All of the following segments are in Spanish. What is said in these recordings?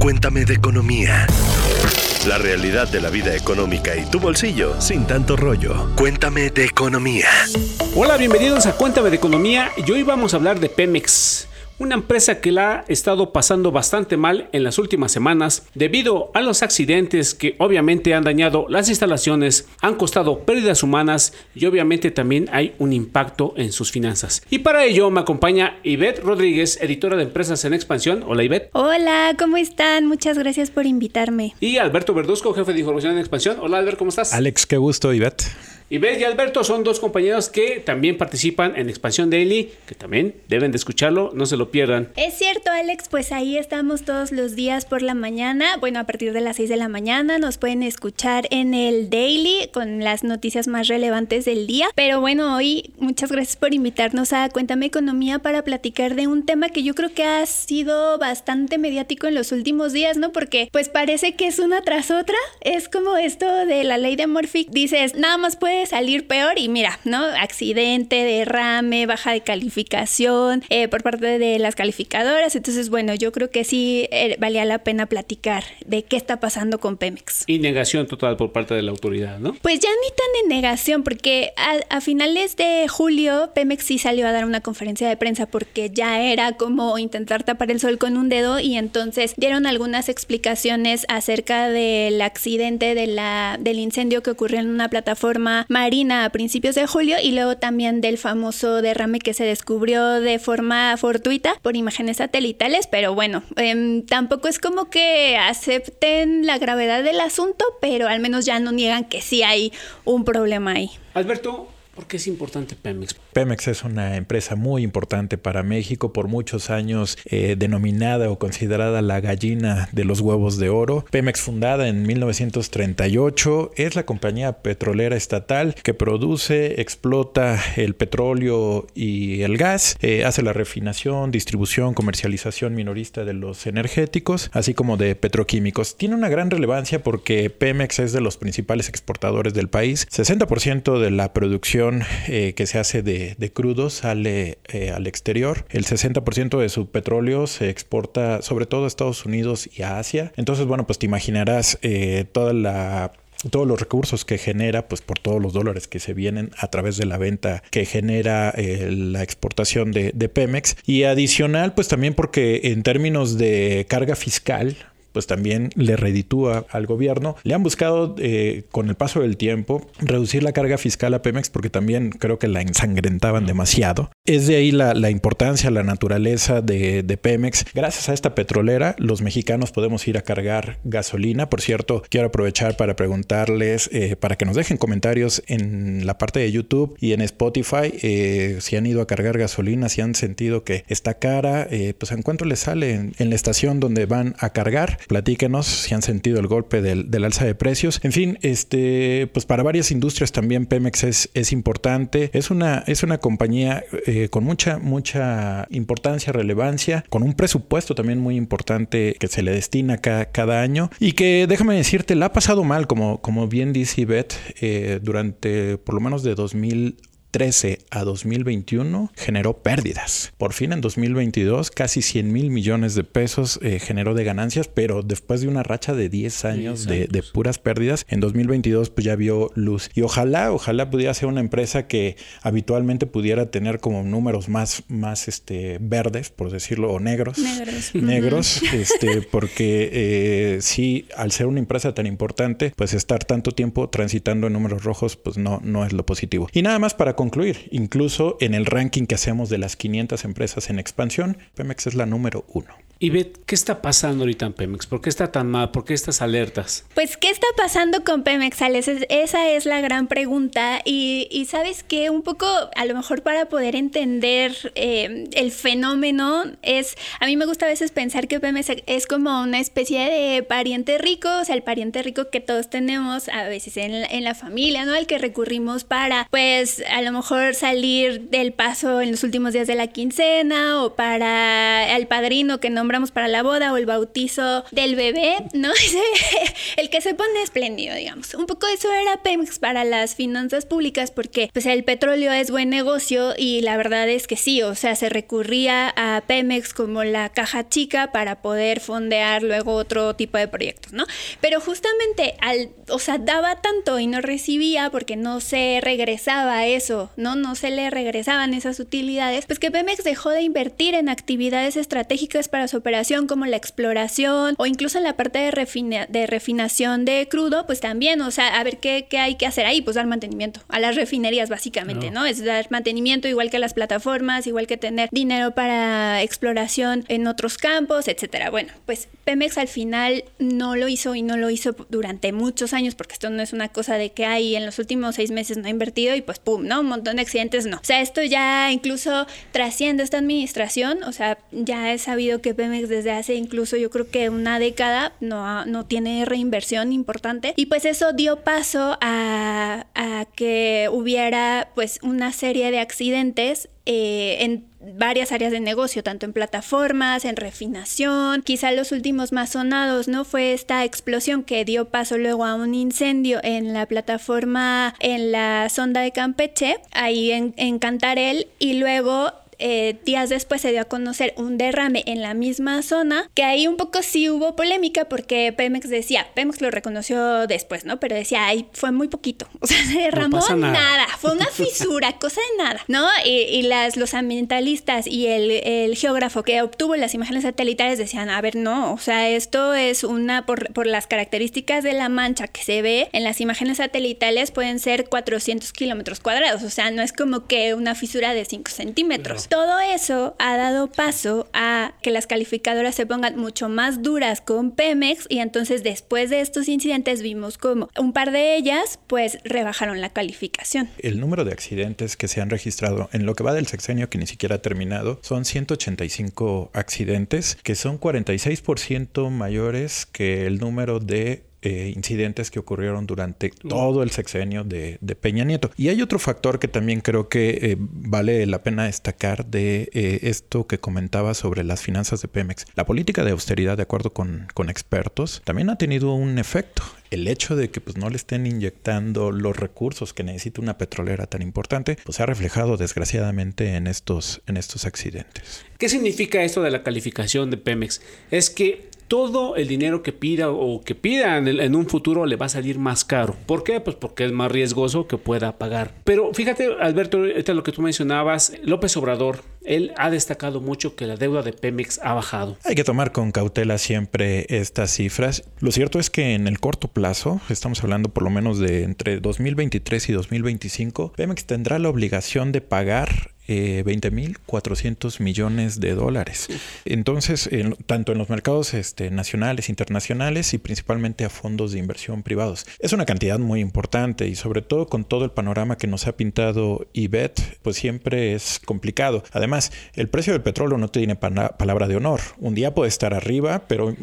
Cuéntame de economía. La realidad de la vida económica y tu bolsillo sin tanto rollo. Cuéntame de economía. Hola, bienvenidos a Cuéntame de economía y hoy vamos a hablar de Pemex una empresa que la ha estado pasando bastante mal en las últimas semanas debido a los accidentes que obviamente han dañado las instalaciones, han costado pérdidas humanas y obviamente también hay un impacto en sus finanzas. Y para ello me acompaña Ivette Rodríguez, editora de Empresas en Expansión. Hola Ivette. Hola, ¿cómo están? Muchas gracias por invitarme. Y Alberto Verduzco, jefe de información en Expansión. Hola Alberto, ¿cómo estás? Alex, qué gusto, Ivette. Y y Alberto son dos compañeros que también participan en Expansión Daily, que también deben de escucharlo, no se lo pierdan. Es cierto, Alex, pues ahí estamos todos los días por la mañana. Bueno, a partir de las 6 de la mañana nos pueden escuchar en el Daily con las noticias más relevantes del día. Pero bueno, hoy muchas gracias por invitarnos a Cuéntame Economía para platicar de un tema que yo creo que ha sido bastante mediático en los últimos días, ¿no? Porque pues parece que es una tras otra. Es como esto de la ley de Murphy. Dices, nada más puede salir peor y mira, ¿no? Accidente, derrame, baja de calificación eh, por parte de las calificadoras. Entonces, bueno, yo creo que sí eh, valía la pena platicar de qué está pasando con Pemex. Y negación total por parte de la autoridad, ¿no? Pues ya ni tan en negación, porque a, a finales de julio Pemex sí salió a dar una conferencia de prensa porque ya era como intentar tapar el sol con un dedo y entonces dieron algunas explicaciones acerca del accidente de la, del incendio que ocurrió en una plataforma marina a principios de julio y luego también del famoso derrame que se descubrió de forma fortuita por imágenes satelitales, pero bueno, em, tampoco es como que acepten la gravedad del asunto, pero al menos ya no niegan que sí hay un problema ahí. Alberto, ¿Por qué es importante Pemex? Pemex es una empresa muy importante para México, por muchos años eh, denominada o considerada la gallina de los huevos de oro. Pemex fundada en 1938 es la compañía petrolera estatal que produce, explota el petróleo y el gas, eh, hace la refinación, distribución, comercialización minorista de los energéticos, así como de petroquímicos. Tiene una gran relevancia porque Pemex es de los principales exportadores del país. 60% de la producción eh, que se hace de, crudo sale eh, al exterior. El 60% de su petróleo se exporta sobre todo a Estados Unidos y a Asia. Entonces, bueno, pues te imaginarás eh, toda la todos los recursos que genera, pues por todos los dólares que se vienen a través de la venta que genera la exportación de, de Pemex. Y adicional, pues también porque en términos de carga fiscal, pues también le reditúa al gobierno. Le han buscado eh, con el paso del tiempo reducir la carga fiscal a Pemex porque también creo que la ensangrentaban demasiado. Es de ahí la, importancia, la naturaleza de, Pemex. Gracias a esta petrolera, los mexicanos podemos ir a cargar gasolina. Por cierto, quiero aprovechar para preguntarles, eh, para que nos dejen comentarios en la parte de YouTube y en Spotify, eh, si han ido a cargar gasolina, si han sentido que está cara, pues en cuánto les sale en la estación donde van a cargar. Platíquenos si han sentido el golpe del, alza de precios. En fin, este, pues para varias industrias también Pemex es, es importante. Es una, es una compañía eh, con mucha, mucha importancia, relevancia, con un presupuesto también muy importante que se le destina cada, cada año y que déjame decirte, la ha pasado mal, como, como bien dice Ivette, eh, durante por lo menos de 2000 2013 a 2021 generó pérdidas. Por fin en 2022 casi 100 mil millones de pesos eh, generó de ganancias, pero después de una racha de 10 años, De, puras pérdidas, en 2022 pues ya vio luz. Y ojalá, ojalá pudiera ser una empresa que habitualmente pudiera tener como números más, más este, verdes, por decirlo, o negros. Negros. Negros, este, porque eh, sí, al ser una empresa tan importante, pues estar tanto tiempo transitando en números rojos, pues no, no es lo positivo. Y nada más para concluir, incluso en el ranking que hacemos de las 500 empresas en expansión, Pemex es la número uno. Y Bet, ¿qué está pasando ahorita en Pemex? ¿Por qué está tan mal? ¿Por qué estas alertas? Pues, ¿qué está pasando con Pemex, Alex? Esa es la gran pregunta. Y, sabes que un poco, a lo mejor para poder entender eh, el fenómeno, es, a mí me gusta a veces pensar que Pemex es como una especie de pariente rico, o sea, el pariente rico que todos tenemos a veces en la, familia, ¿no? Al que recurrimos para, pues, a lo mejor salir del paso en los últimos días de la quincena o para el padrino que no nombramos para la boda o el bautizo del bebé, ¿no? el que se pone espléndido, digamos. Un poco eso era Pemex para las finanzas públicas porque pues el petróleo es buen negocio y la verdad es que sí, o sea, se recurría a Pemex como la caja chica para poder fondear luego otro tipo de proyectos, ¿no? Pero justamente al, o sea, daba tanto y no recibía porque no se regresaba eso, ¿no? No se le regresaban esas utilidades, pues que Pemex dejó de invertir en actividades estratégicas para su operación como la exploración o incluso en la parte de, de refinación de crudo, pues también, o sea, a ver qué, qué, hay que hacer ahí, pues dar mantenimiento a las refinerías básicamente, ¿no? Es dar mantenimiento igual que a las plataformas, igual que tener dinero para exploración en otros campos, etcétera. Bueno, pues Pemex al final no lo hizo y no lo hizo durante muchos años, porque esto no es una cosa de que hay en los últimos seis meses no ha invertido y pues pum, ¿no? Un montón de accidentes, no. O sea, esto ya incluso trasciende esta administración, o sea, ya he sabido que Pemex desde hace incluso yo creo que una década no, no tiene reinversión importante y pues eso dio paso a, que hubiera pues una serie de accidentes eh, en varias áreas de negocio, tanto en plataformas, en refinación. Quizá los últimos más sonados, ¿no? Fue esta explosión que dio paso luego a un incendio en la plataforma, en la sonda de Campeche, ahí en, en Cantarel, y luego eh, días después se dio a conocer un derrame en la misma zona, que ahí un poco sí hubo polémica porque Pemex decía, Pemex lo reconoció después, ¿no? Pero decía, ay, fue muy poquito, o sea, se derramó nada. fue una fisura, cosa de nada, ¿no? Y, las, los ambientalistas y el, geógrafo que obtuvo las imágenes satelitales decían, a ver, no, o sea, esto es una, por, por las características de la mancha que se ve en las imágenes satelitales, pueden ser 400 kilómetros cuadrados, o sea, no es como que una fisura de 5 centímetros. Todo eso ha dado paso a que las calificadoras se pongan mucho más duras con Pemex y entonces después de estos incidentes vimos como un par de ellas pues rebajaron la calificación. El número de accidentes que se han registrado en lo que va del sexenio que ni siquiera ha terminado son 185 accidentes que son 46% mayores que el número de eh, incidentes que ocurrieron durante todo el sexenio de, Peña Nieto. Y hay otro factor que también creo que eh, vale la pena destacar de eh, esto que comentaba sobre las finanzas de Pemex. La política de austeridad, de acuerdo con, con expertos, también ha tenido un efecto el hecho de que pues, no le estén inyectando los recursos que necesita una petrolera tan importante, pues se ha reflejado desgraciadamente en estos, en estos accidentes. ¿Qué significa esto de la calificación de Pemex? Es que todo el dinero que pida o que pida en, un futuro le va a salir más caro. ¿Por qué? Pues porque es más riesgoso que pueda pagar. Pero fíjate, Alberto, es lo que tú mencionabas, López Obrador, él ha destacado mucho que la deuda de Pemex ha bajado. Hay que tomar con cautela siempre estas cifras. Lo cierto es que en el corto plazo, estamos hablando por lo menos de entre 2023 y 2025, Pemex tendrá la obligación de pagar eh, 20.400 millones de dólares. Entonces, tanto en los mercados este, nacionales, internacionales y principalmente a fondos de inversión privados. Es una cantidad muy importante y sobre todo con todo el panorama que nos ha pintado IBET, pues siempre es complicado. Además, el precio del petróleo no tiene palabra de honor. Un día puede estar arriba, pero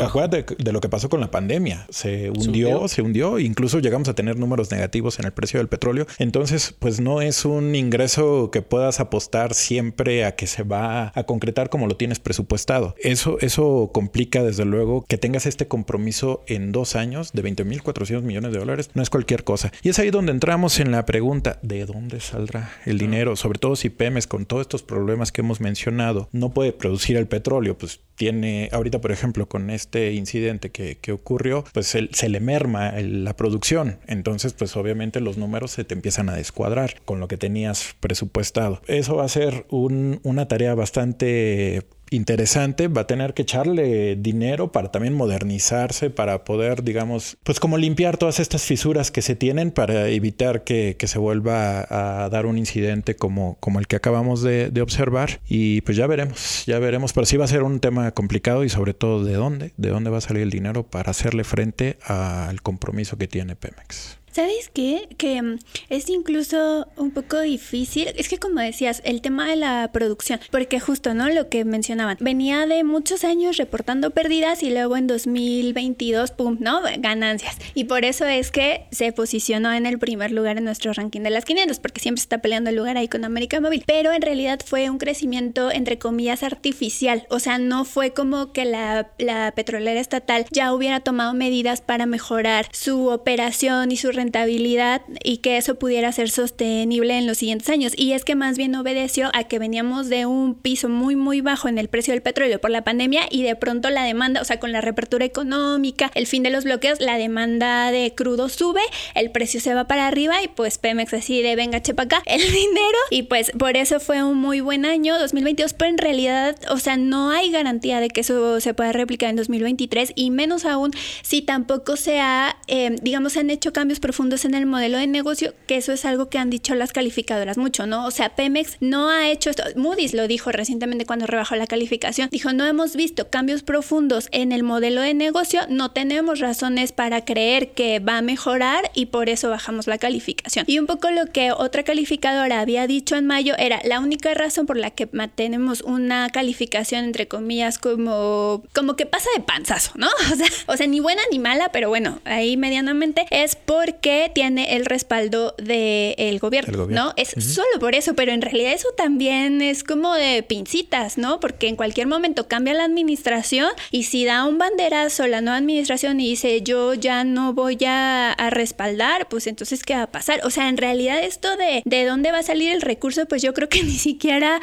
acuérdate de, lo que pasó con la pandemia. Se hundió, se hundió, incluso llegamos a tener números negativos en el precio del petróleo. Entonces, pues no es un ingreso que pueda apostar siempre a que se va a concretar como lo tienes presupuestado. Eso, eso complica desde luego que tengas este compromiso en dos años de 20.400 millones de dólares. No es cualquier cosa. Y es ahí donde entramos en la pregunta, ¿de dónde saldrá el dinero? Sobre todo si Pemes con todos estos problemas que hemos mencionado no puede producir el petróleo, pues tiene, ahorita por ejemplo con este incidente que, que ocurrió, pues se, se le merma la producción. Entonces pues obviamente los números se te empiezan a descuadrar con lo que tenías presupuestado. Eso va a ser una tarea bastante interesante, va a tener que echarle dinero para también modernizarse, para poder, digamos, pues como limpiar todas estas fisuras que se tienen para evitar que, se vuelva a, dar un incidente como, el que acabamos de, de, observar. Y pues ya veremos, ya veremos, pero sí va a ser un tema complicado y sobre todo de dónde, de dónde va a salir el dinero para hacerle frente al compromiso que tiene Pemex. ¿Sabes qué? Que mm, es incluso un poco difícil. Es que como decías, el tema de la producción, porque justo, ¿no? Lo que mencionaban, venía de muchos años reportando pérdidas y luego en 2022, ¡pum!, ¿no? Ganancias. Y por eso es que se posicionó en el primer lugar en nuestro ranking de las 500, porque siempre se está peleando el lugar ahí con América Móvil. Pero en realidad fue un crecimiento, entre comillas, artificial. O sea, no fue como que la, la petrolera estatal ya hubiera tomado medidas para mejorar su operación y su rentabilidad y que eso pudiera ser sostenible en los siguientes años. Y es que más bien obedeció a que veníamos de un piso muy, muy bajo en el precio del petróleo por la pandemia y de pronto la demanda, o sea, con la reapertura económica, el fin de los bloqueos, la demanda de crudo sube, el precio se va para arriba y pues Pemex decide, venga, chepa acá el dinero y pues por eso fue un muy buen año 2022, pero en realidad, o sea, no hay garantía de que eso se pueda replicar en 2023 y menos aún si tampoco se ha, eh, digamos, se han hecho cambios profundos en el modelo de negocio, que eso es algo que han dicho las calificadoras mucho, ¿no? O sea, Pemex no ha hecho esto. Moody's lo dijo recientemente cuando rebajó la calificación. Dijo, no hemos visto cambios profundos en el modelo de negocio, no tenemos razones para creer que va a mejorar y por eso bajamos la calificación. Y un poco lo que otra calificadora había dicho en mayo era la única razón por la que mantenemos una calificación entre comillas como como que pasa de panzazo, ¿no? O sea, o sea, ni buena ni mala, pero bueno, ahí medianamente es porque tiene el respaldo del gobierno, ¿no? Es solo por eso, pero en realidad eso también es como de pincitas, ¿no? Porque en cualquier momento cambia la administración y si da un banderazo la nueva administración y dice yo ya no voy a, respaldar, pues entonces ¿qué va a pasar? O sea, en realidad esto de, de dónde va a salir el recurso, pues yo creo que ni siquiera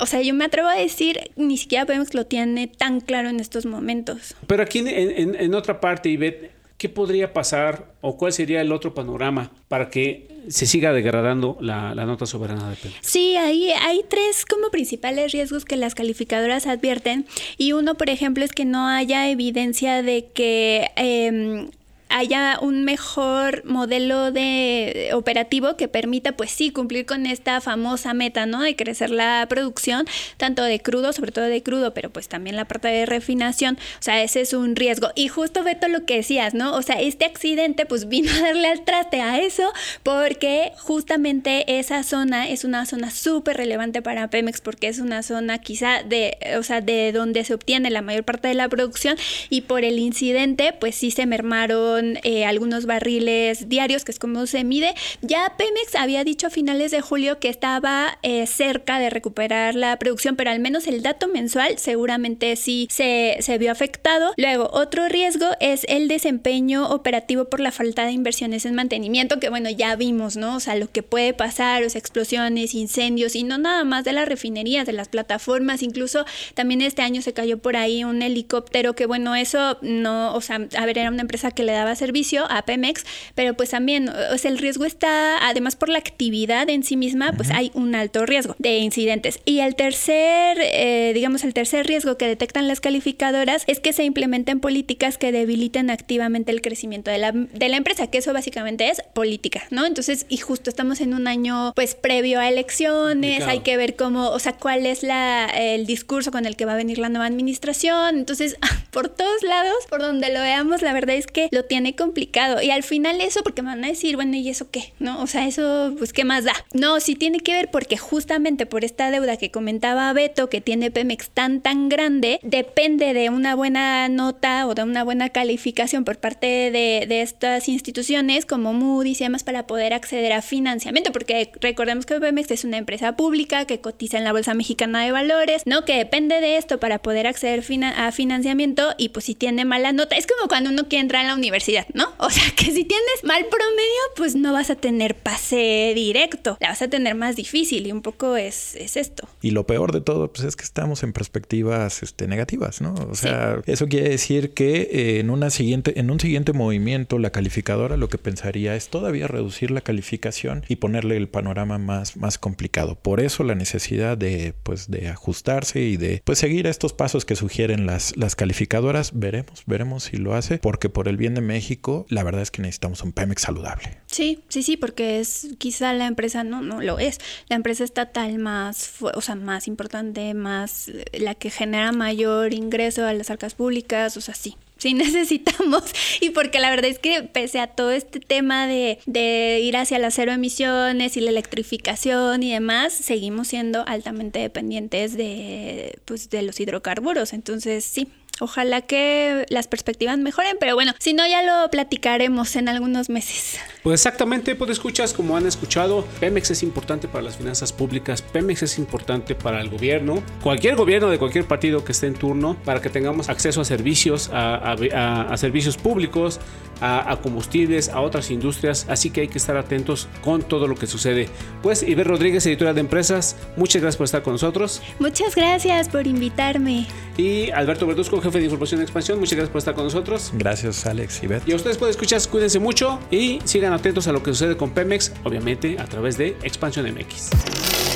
o sea, yo me atrevo a decir, ni siquiera Pemex lo tiene tan claro en estos momentos. Pero aquí en, en, otra parte, Ivette, ¿qué podría pasar o cuál sería el otro panorama para que se siga degradando la, nota soberana de Pemex? Sí, ahí hay tres como principales riesgos que las calificadoras advierten y uno, por ejemplo, es que no haya evidencia de que eh, haya un mejor modelo de operativo que permita, pues sí, cumplir con esta famosa meta, ¿no? De crecer la producción, tanto de crudo, sobre todo de crudo, pero pues también la parte de refinación. O sea, ese es un riesgo. Y justo Beto lo que decías, ¿no? O sea, este accidente pues vino a darle al traste a eso porque justamente esa zona es una zona súper relevante para Pemex porque es una zona quizá de, o sea, de donde se obtiene la mayor parte de la producción y por el incidente pues sí se mermaron eh, algunos barriles diarios, que es como se mide. Ya Pemex había dicho a finales de julio que estaba eh, cerca de recuperar la producción, pero al menos el dato mensual seguramente sí se, se vio afectado. Luego, otro riesgo es el desempeño operativo por la falta de inversiones en mantenimiento, que bueno, ya vimos, ¿no? O sea, lo que puede pasar, o sea, explosiones, incendios, y no nada más de las refinerías, de las plataformas, incluso también este año se cayó por ahí un helicóptero, que bueno, eso no, o sea, a ver, era una empresa que le daba servicio a Pemex, pero pues también, o sea, el riesgo está, además por la actividad en sí misma, pues hay un alto riesgo de incidentes. Y el tercer, eh, digamos, el tercer riesgo que detectan las calificadoras es que se implementen políticas que debiliten activamente el crecimiento de la, de la empresa, que eso básicamente es política, ¿no? Entonces, y justo estamos en un año, pues, previo a elecciones, hay que ver cómo, o sea, cuál es la, el discurso con el que va a venir la nueva administración. Entonces, por todos lados, por donde lo veamos, la verdad es que lo tiene tiene complicado. Y al final eso, porque me van a decir, bueno, ¿y eso qué? ¿No? O sea, eso, pues, ¿qué más da? No, sí tiene que ver porque justamente por esta deuda que comentaba Beto, que tiene Pemex tan, tan grande, depende de una buena nota o de una buena calificación por parte de, de estas instituciones como Moody's y demás para poder acceder a financiamiento, porque recordemos que Pemex es una empresa pública que cotiza en la Bolsa Mexicana de Valores, ¿no? Que depende de esto para poder acceder a financiamiento y pues si tiene mala nota, es como cuando uno quiere entrar a la universidad ¿no? O sea que si tienes mal promedio, pues no vas a tener pase directo, la vas a tener más difícil y un poco es, es esto. Y lo peor de todo, pues es que estamos en perspectivas este, negativas, ¿no? O sea, eso quiere decir que eh, en, una siguiente, en un siguiente movimiento, la calificadora lo que pensaría es todavía reducir la calificación y ponerle el panorama más, más complicado. Por eso la necesidad de, pues, de ajustarse y de pues, seguir estos pasos que sugieren las, las calificadoras. Veremos, veremos si lo hace, porque por el bien de México, México, la verdad es que necesitamos un Pemex saludable. Sí, sí, sí, porque es quizá la empresa, no, no lo es, la empresa estatal más, o sea, más importante, más la que genera mayor ingreso a las arcas públicas, o sea, sí, sí necesitamos y porque la verdad es que pese a todo este tema de, de ir hacia las cero emisiones y la electrificación y demás, seguimos siendo altamente dependientes de, pues, de los hidrocarburos. Entonces, sí, Ojalá que las perspectivas mejoren, pero bueno, si no ya lo platicaremos en algunos meses. Pues exactamente, pues escuchas como han escuchado, Pemex es importante para las finanzas públicas, Pemex es importante para el gobierno, cualquier gobierno de cualquier partido que esté en turno, para que tengamos acceso a servicios, a, a, servicios públicos, a, combustibles, a otras industrias, así que hay que estar atentos con todo lo que sucede. Pues Iber Rodríguez, editora de empresas, muchas gracias por estar con nosotros. Muchas gracias por invitarme. Y Alberto Verduzco, jefe de información de expansión. Muchas gracias por estar con nosotros. Gracias, Alex y Beth. Y a ustedes pueden escuchar, cuídense mucho y sigan atentos a lo que sucede con Pemex, obviamente a través de Expansión MX.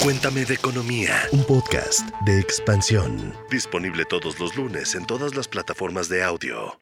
Cuéntame de Economía, un podcast de expansión. Disponible todos los lunes en todas las plataformas de audio.